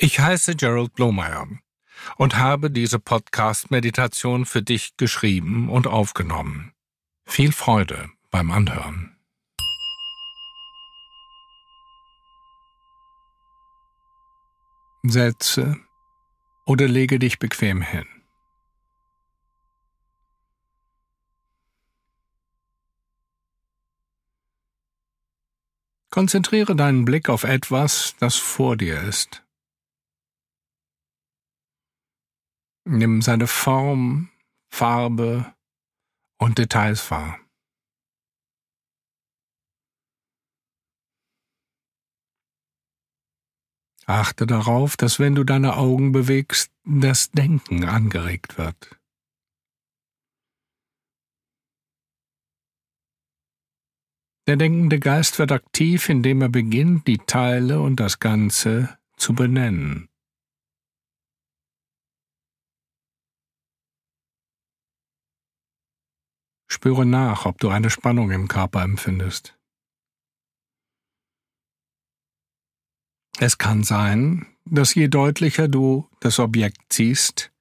Ich heiße Gerald Blomeyer und habe diese Podcast-Meditation für dich geschrieben und aufgenommen. Viel Freude beim Anhören. Setze oder lege dich bequem hin. Konzentriere deinen Blick auf etwas, das vor dir ist. Nimm seine Form, Farbe und Details wahr. Achte darauf, dass wenn du deine Augen bewegst, das Denken angeregt wird. Der denkende Geist wird aktiv, indem er beginnt, die Teile und das Ganze zu benennen. Spüre nach, ob du eine Spannung im Körper empfindest. Es kann sein, dass je deutlicher du das Objekt siehst,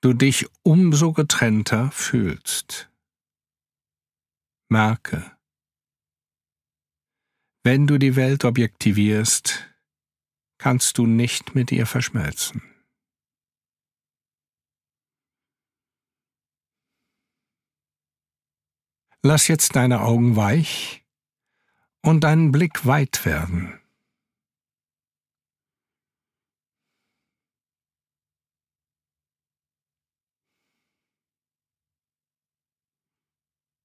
du dich umso getrennter fühlst. Merke, wenn du die Welt objektivierst, kannst du nicht mit ihr verschmelzen. Lass jetzt deine Augen weich und deinen Blick weit werden.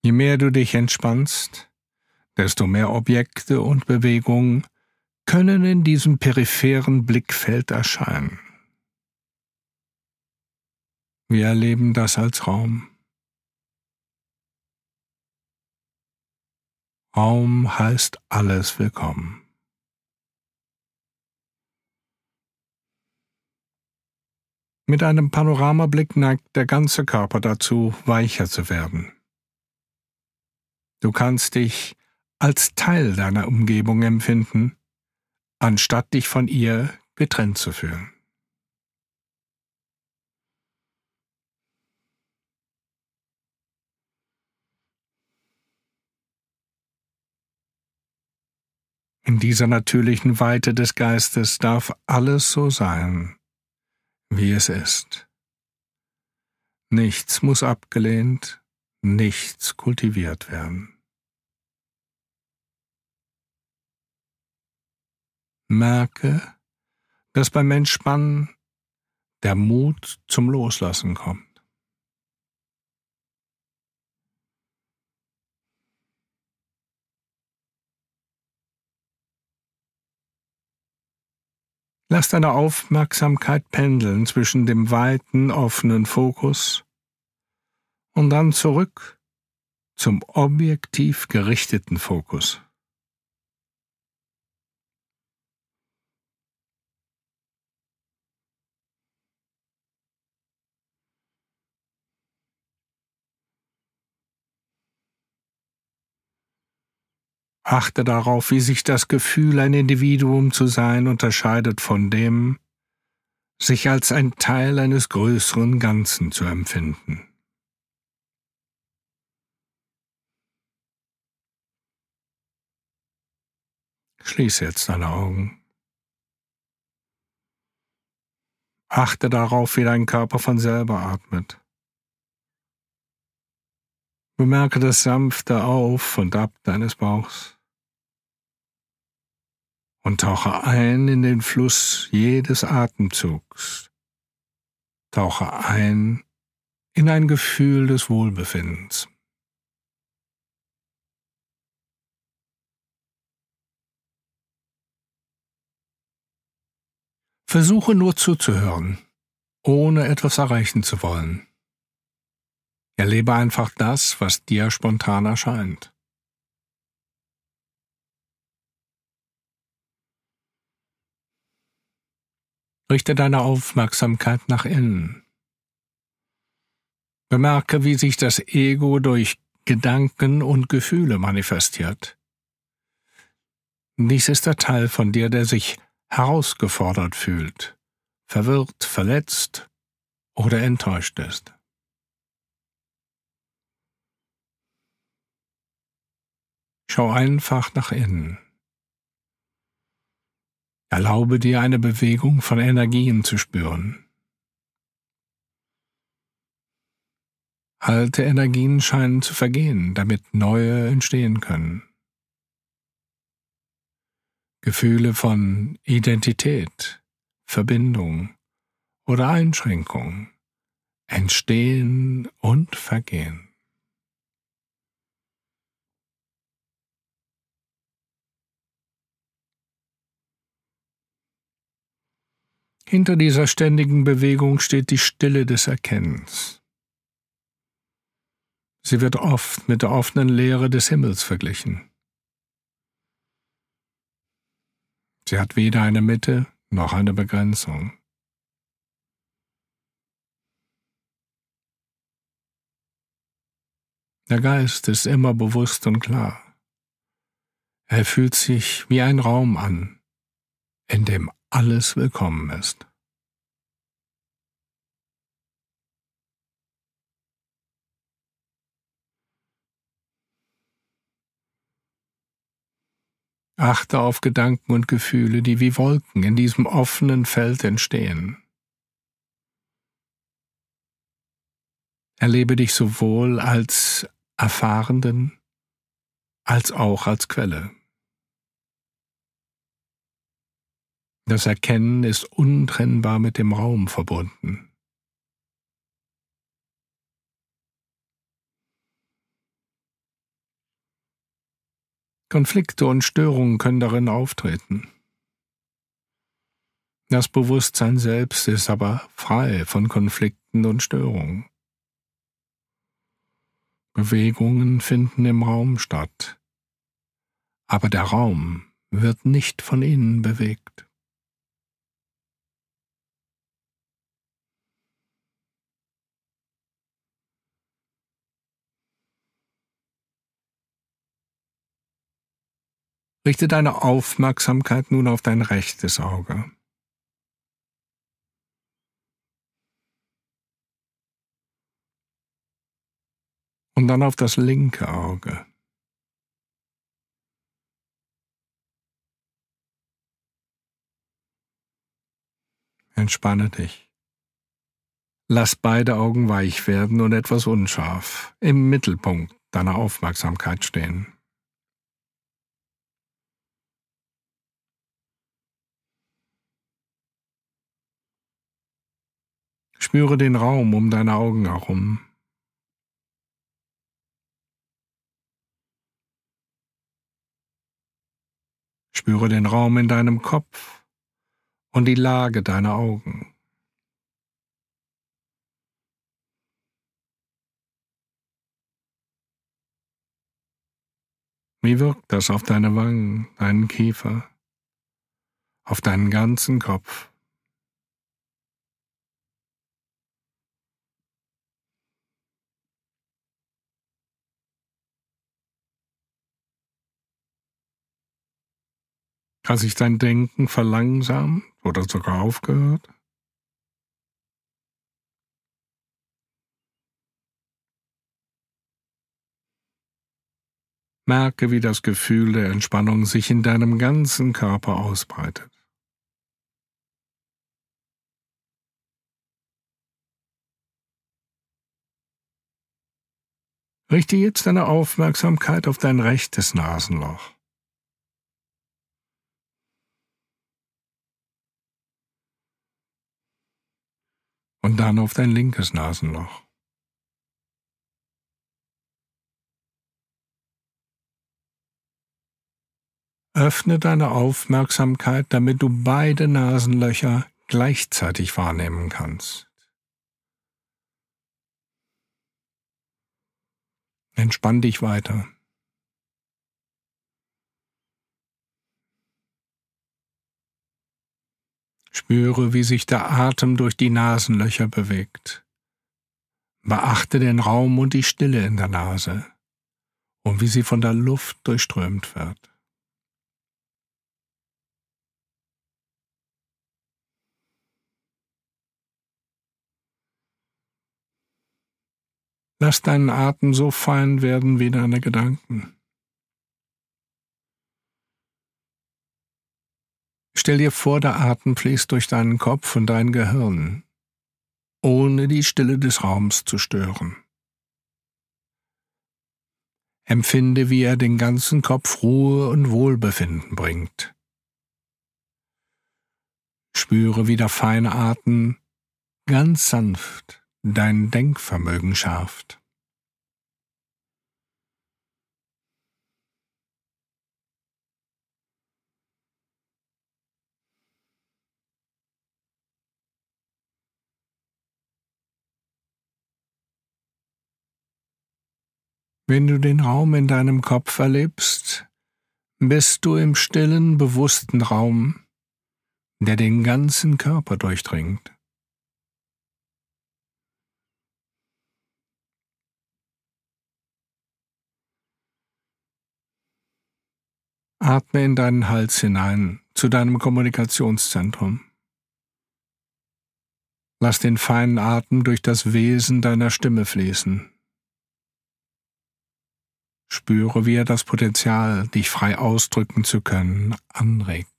Je mehr du dich entspannst, desto mehr Objekte und Bewegungen können in diesem peripheren Blickfeld erscheinen. Wir erleben das als Raum. Raum heißt alles willkommen. Mit einem Panoramablick neigt der ganze Körper dazu, weicher zu werden. Du kannst dich als Teil deiner Umgebung empfinden, anstatt dich von ihr getrennt zu fühlen. In dieser natürlichen Weite des Geistes darf alles so sein, wie es ist. Nichts muss abgelehnt, nichts kultiviert werden. Merke, dass beim Entspannen der Mut zum Loslassen kommt. Lass deine Aufmerksamkeit pendeln zwischen dem weiten, offenen Fokus und dann zurück zum objektiv gerichteten Fokus. Achte darauf, wie sich das Gefühl, ein Individuum zu sein, unterscheidet von dem, sich als ein Teil eines größeren Ganzen zu empfinden. Schließ jetzt deine Augen. Achte darauf, wie dein Körper von selber atmet. Bemerke das sanfte Auf und Ab deines Bauchs und tauche ein in den Fluss jedes Atemzugs. Tauche ein in ein Gefühl des Wohlbefindens. Versuche nur zuzuhören, ohne etwas erreichen zu wollen. Erlebe einfach das, was dir spontan erscheint. Richte deine Aufmerksamkeit nach innen. Bemerke, wie sich das Ego durch Gedanken und Gefühle manifestiert. Dies ist der Teil von dir, der sich herausgefordert fühlt, verwirrt, verletzt oder enttäuscht ist. Schau einfach nach innen. Erlaube dir eine Bewegung von Energien zu spüren. Alte Energien scheinen zu vergehen, damit neue entstehen können. Gefühle von Identität, Verbindung oder Einschränkung entstehen und vergehen. Hinter dieser ständigen Bewegung steht die Stille des Erkennens. Sie wird oft mit der offenen Leere des Himmels verglichen. Sie hat weder eine Mitte noch eine Begrenzung. Der Geist ist immer bewusst und klar. Er fühlt sich wie ein Raum an, in dem alles willkommen ist. Achte auf Gedanken und Gefühle, die wie Wolken in diesem offenen Feld entstehen. Erlebe dich sowohl als Erfahrenden als auch als Quelle. Das Erkennen ist untrennbar mit dem Raum verbunden. Konflikte und Störungen können darin auftreten. Das Bewusstsein selbst ist aber frei von Konflikten und Störungen. Bewegungen finden im Raum statt, aber der Raum wird nicht von innen bewegt. Richte deine Aufmerksamkeit nun auf dein rechtes Auge. Und dann auf das linke Auge. Entspanne dich. Lass beide Augen weich werden und etwas unscharf im Mittelpunkt deiner Aufmerksamkeit stehen. Spüre den Raum um deine Augen herum. Spüre den Raum in deinem Kopf und die Lage deiner Augen. Wie wirkt das auf deine Wangen, deinen Kiefer, auf deinen ganzen Kopf? Hat sich dein Denken verlangsamt oder sogar aufgehört? Merke, wie das Gefühl der Entspannung sich in deinem ganzen Körper ausbreitet. Richte jetzt deine Aufmerksamkeit auf dein rechtes Nasenloch. Und dann auf dein linkes Nasenloch. Öffne deine Aufmerksamkeit, damit du beide Nasenlöcher gleichzeitig wahrnehmen kannst. Entspann dich weiter. Spüre, wie sich der Atem durch die Nasenlöcher bewegt. Beachte den Raum und die Stille in der Nase und wie sie von der Luft durchströmt wird. Lass deinen Atem so fein werden wie deine Gedanken. Stell dir vor, der Atem fließt durch deinen Kopf und dein Gehirn, ohne die Stille des Raums zu stören. Empfinde, wie er den ganzen Kopf Ruhe und Wohlbefinden bringt. Spüre, wie der feine Atem ganz sanft dein Denkvermögen schärft. Wenn du den Raum in deinem Kopf erlebst, bist du im stillen, bewussten Raum, der den ganzen Körper durchdringt. Atme in deinen Hals hinein zu deinem Kommunikationszentrum. Lass den feinen Atem durch das Wesen deiner Stimme fließen. Spüre, wie er das Potenzial, dich frei ausdrücken zu können, anregt.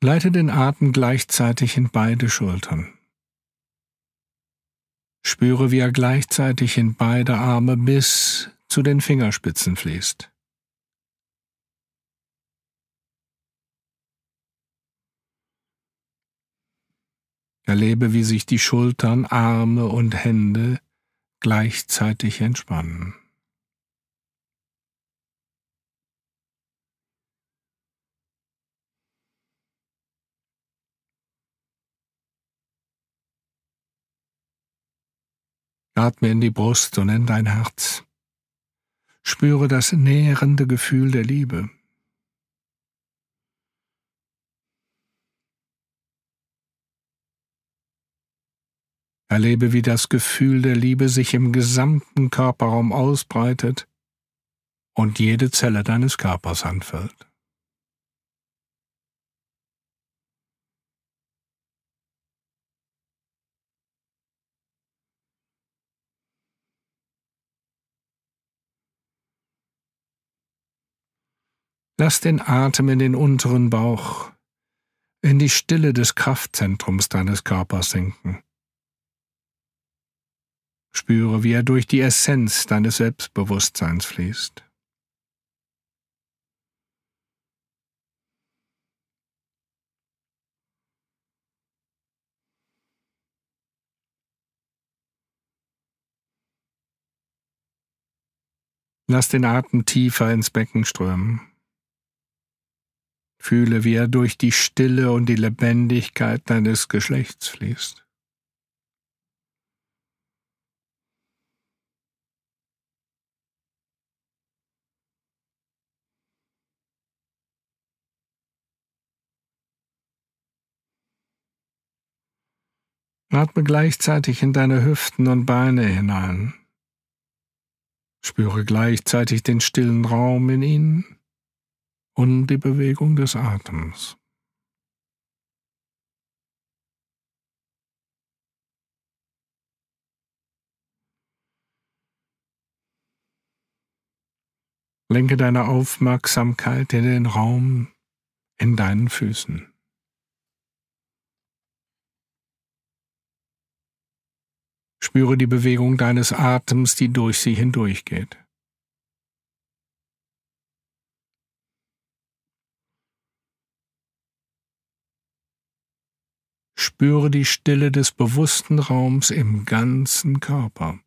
Leite den Atem gleichzeitig in beide Schultern. Spüre, wie er gleichzeitig in beide Arme bis zu den Fingerspitzen fließt. Erlebe, wie sich die Schultern, Arme und Hände gleichzeitig entspannen. Atme in die Brust und in dein Herz. Spüre das nährende Gefühl der Liebe. Erlebe, wie das Gefühl der Liebe sich im gesamten Körperraum ausbreitet und jede Zelle deines Körpers anfüllt. Lass den Atem in den unteren Bauch, in die Stille des Kraftzentrums deines Körpers sinken. Spüre, wie er durch die Essenz deines Selbstbewusstseins fließt. Lass den Atem tiefer ins Becken strömen. Fühle, wie er durch die Stille und die Lebendigkeit deines Geschlechts fließt. Atme gleichzeitig in deine Hüften und Beine hinein. Spüre gleichzeitig den stillen Raum in ihnen und die Bewegung des Atems. Lenke deine Aufmerksamkeit in den Raum in deinen Füßen. Spüre die Bewegung deines Atems, die durch sie hindurchgeht. Spüre die Stille des bewussten Raums im ganzen Körper.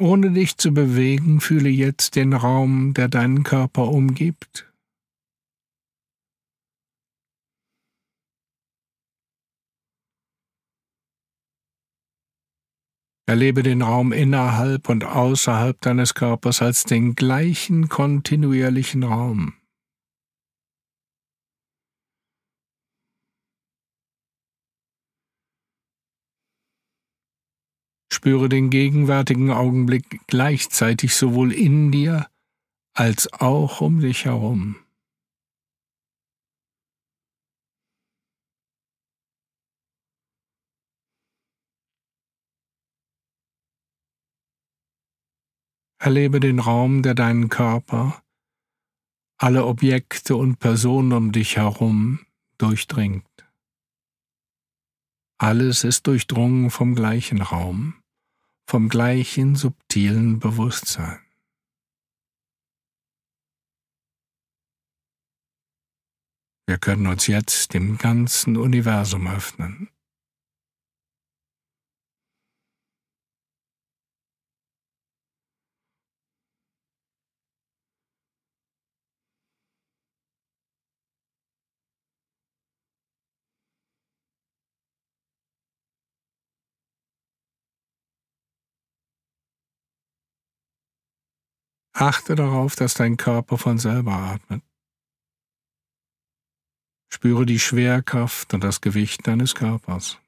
Ohne dich zu bewegen, fühle jetzt den Raum, der deinen Körper umgibt. Erlebe den Raum innerhalb und außerhalb deines Körpers als den gleichen kontinuierlichen Raum. Spüre den gegenwärtigen Augenblick gleichzeitig sowohl in dir als auch um dich herum. Erlebe den Raum, der deinen Körper, alle Objekte und Personen um dich herum durchdringt. Alles ist durchdrungen vom gleichen Raum, vom gleichen subtilen Bewusstsein. Wir können uns jetzt dem ganzen Universum öffnen. Achte darauf, dass dein Körper von selber atmet. Spüre die Schwerkraft und das Gewicht deines Körpers.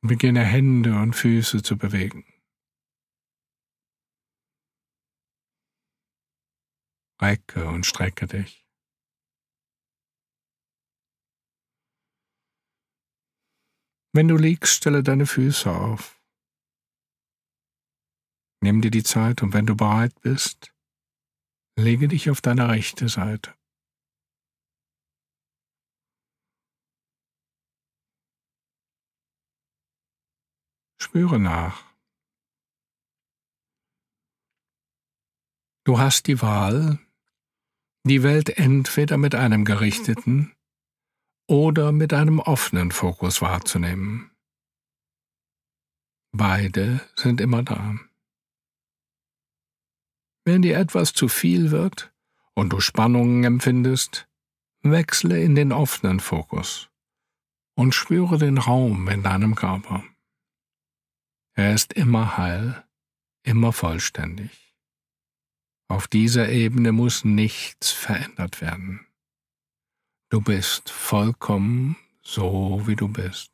Beginne Hände und Füße zu bewegen. Recke und strecke dich. Wenn du liegst, stelle deine Füße auf. Nimm dir die Zeit und wenn du bereit bist, lege dich auf deine rechte Seite. Spüre nach. Du hast die Wahl, die Welt entweder mit einem gerichteten oder mit einem offenen Fokus wahrzunehmen. Beide sind immer da. Wenn dir etwas zu viel wird und du Spannungen empfindest, wechsle in den offenen Fokus und spüre den Raum in deinem Körper. Er ist immer heil, immer vollständig. Auf dieser Ebene muss nichts verändert werden. Du bist vollkommen so, wie du bist.